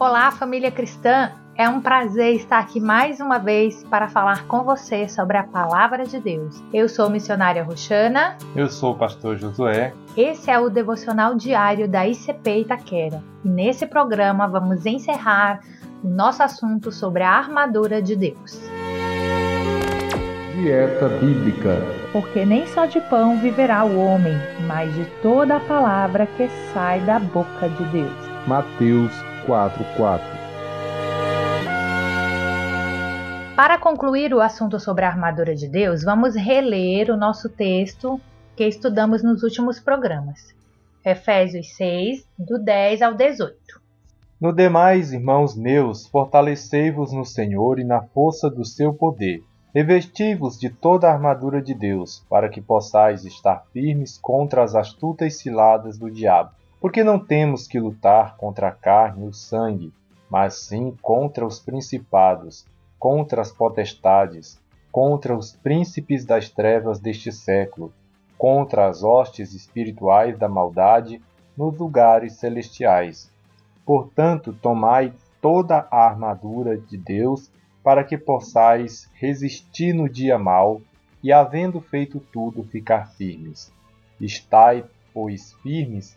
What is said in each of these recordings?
Olá, família cristã! É um prazer estar aqui mais uma vez para falar com você sobre a palavra de Deus. Eu sou missionária Roxana. Eu sou o pastor Josué. Esse é o devocional diário da ICP Itaquera. E nesse programa vamos encerrar o nosso assunto sobre a armadura de Deus. Dieta Bíblica. Porque nem só de pão viverá o homem, mas de toda a palavra que sai da boca de Deus. Mateus 4:4. Para concluir o assunto sobre a armadura de Deus, vamos reler o nosso texto que estudamos nos últimos programas. Efésios 6, do 10 ao 18. No demais, irmãos meus, fortalecei-vos no Senhor e na força do seu poder. Revesti-vos de toda a armadura de Deus, para que possais estar firmes contra as astutas ciladas do diabo. Porque não temos que lutar contra a carne e o sangue, mas sim contra os principados, contra as potestades, contra os príncipes das trevas deste século, contra as hostes espirituais da maldade nos lugares celestiais. Portanto, tomai toda a armadura de Deus para que possais resistir no dia mau e, havendo feito tudo, ficar firmes. Estai, pois, firmes,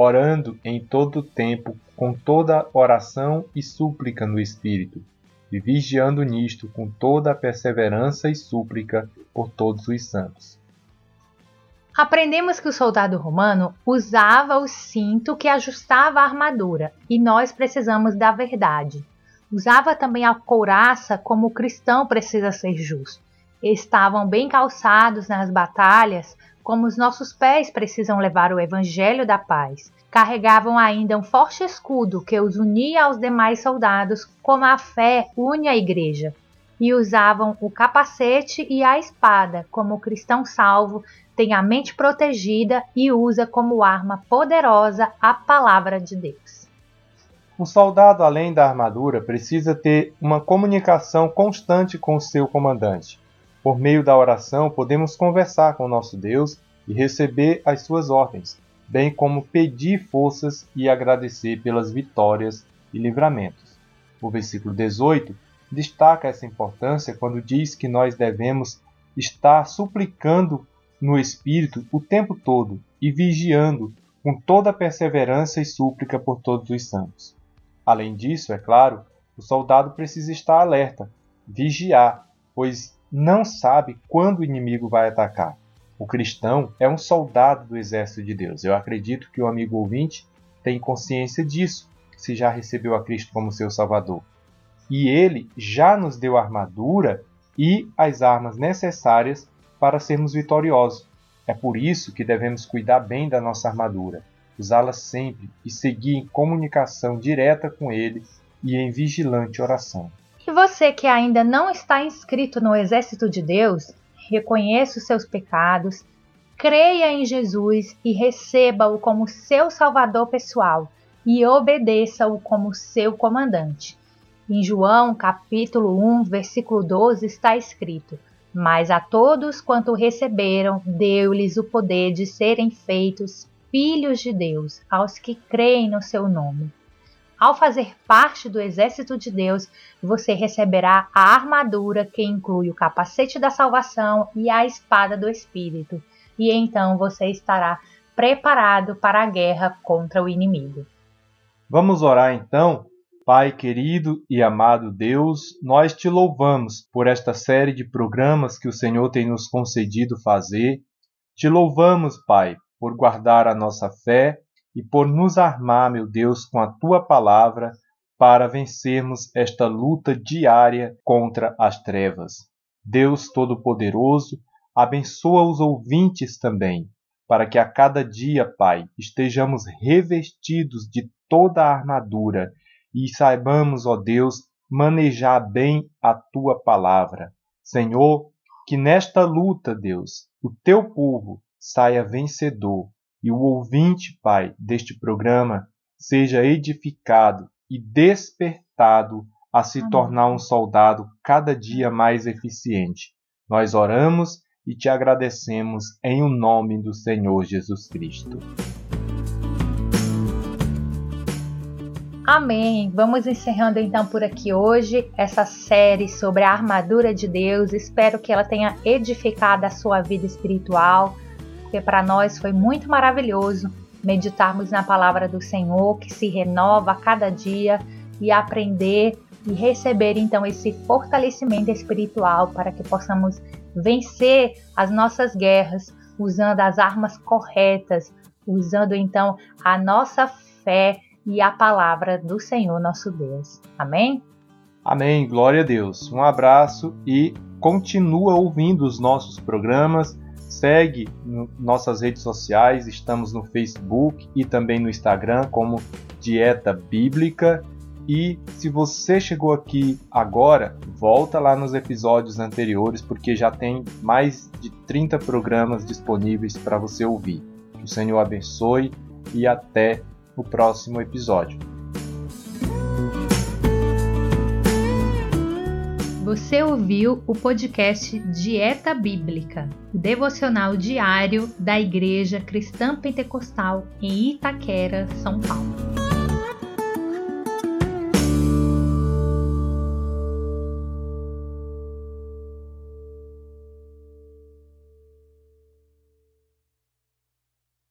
orando em todo tempo com toda oração e súplica no Espírito, e vigiando nisto com toda perseverança e súplica por todos os santos. Aprendemos que o soldado romano usava o cinto que ajustava a armadura, e nós precisamos da verdade. Usava também a couraça como o cristão precisa ser justo. Estavam bem calçados nas batalhas como os nossos pés precisam levar o evangelho da paz. Carregavam ainda um forte escudo que os unia aos demais soldados, como a fé une a igreja. E usavam o capacete e a espada, como o cristão salvo tem a mente protegida e usa como arma poderosa a palavra de Deus. O soldado, além da armadura, precisa ter uma comunicação constante com o seu comandante. Por meio da oração, podemos conversar com nosso Deus e receber as suas ordens, bem como pedir forças e agradecer pelas vitórias e livramentos. O versículo 18 destaca essa importância quando diz que nós devemos estar suplicando no Espírito o tempo todo e vigiando com toda perseverança e súplica por todos os santos. Além disso, é claro, o soldado precisa estar alerta, vigiar, pois não sabe quando o inimigo vai atacar. O cristão é um soldado do exército de Deus. Eu acredito que o amigo ouvinte tem consciência disso, se já recebeu a Cristo como seu Salvador. E ele já nos deu a armadura e as armas necessárias para sermos vitoriosos. É por isso que devemos cuidar bem da nossa armadura, usá-la sempre e seguir em comunicação direta com Ele e em vigilante oração. E você que ainda não está inscrito no exército de Deus, reconheça os seus pecados, creia em Jesus e receba-o como seu salvador pessoal e obedeça-o como seu comandante. Em João, capítulo 1, versículo 12 está escrito: Mas a todos quanto receberam, deu-lhes o poder de serem feitos filhos de Deus, aos que creem no seu nome ao fazer parte do exército de Deus, você receberá a armadura que inclui o capacete da salvação e a espada do Espírito, e então você estará preparado para a guerra contra o inimigo. Vamos orar então? Pai querido e amado Deus, nós te louvamos por esta série de programas que o Senhor tem nos concedido fazer. Te louvamos, Pai, por guardar a nossa fé e por nos armar, meu Deus, com a tua palavra para vencermos esta luta diária contra as trevas. Deus Todo-Poderoso, abençoa os ouvintes também, para que a cada dia, Pai, estejamos revestidos de toda a armadura e saibamos, ó Deus, manejar bem a tua palavra, Senhor, que nesta luta, Deus, o teu povo saia vencedor e o ouvinte, Pai, deste programa seja edificado e despertado a se Amém. tornar um soldado cada dia mais eficiente. Nós oramos e te agradecemos em o nome do Senhor Jesus Cristo. Amém. Vamos encerrando então por aqui hoje essa série sobre a armadura de Deus. Espero que ela tenha edificado a sua vida espiritual, porque para nós foi muito maravilhoso meditarmos na palavra do Senhor, que se renova a cada dia e aprender e receber então esse fortalecimento espiritual para que possamos vencer as nossas guerras usando as armas corretas, usando então a nossa fé e a palavra do Senhor nosso Deus. Amém? Amém. Glória a Deus. Um abraço e continua ouvindo os nossos programas. Segue nossas redes sociais, estamos no Facebook e também no Instagram como Dieta Bíblica. E se você chegou aqui agora, volta lá nos episódios anteriores, porque já tem mais de 30 programas disponíveis para você ouvir. Que o Senhor abençoe e até o próximo episódio. Você ouviu o podcast Dieta Bíblica, o devocional diário da Igreja Cristã Pentecostal em Itaquera, São Paulo.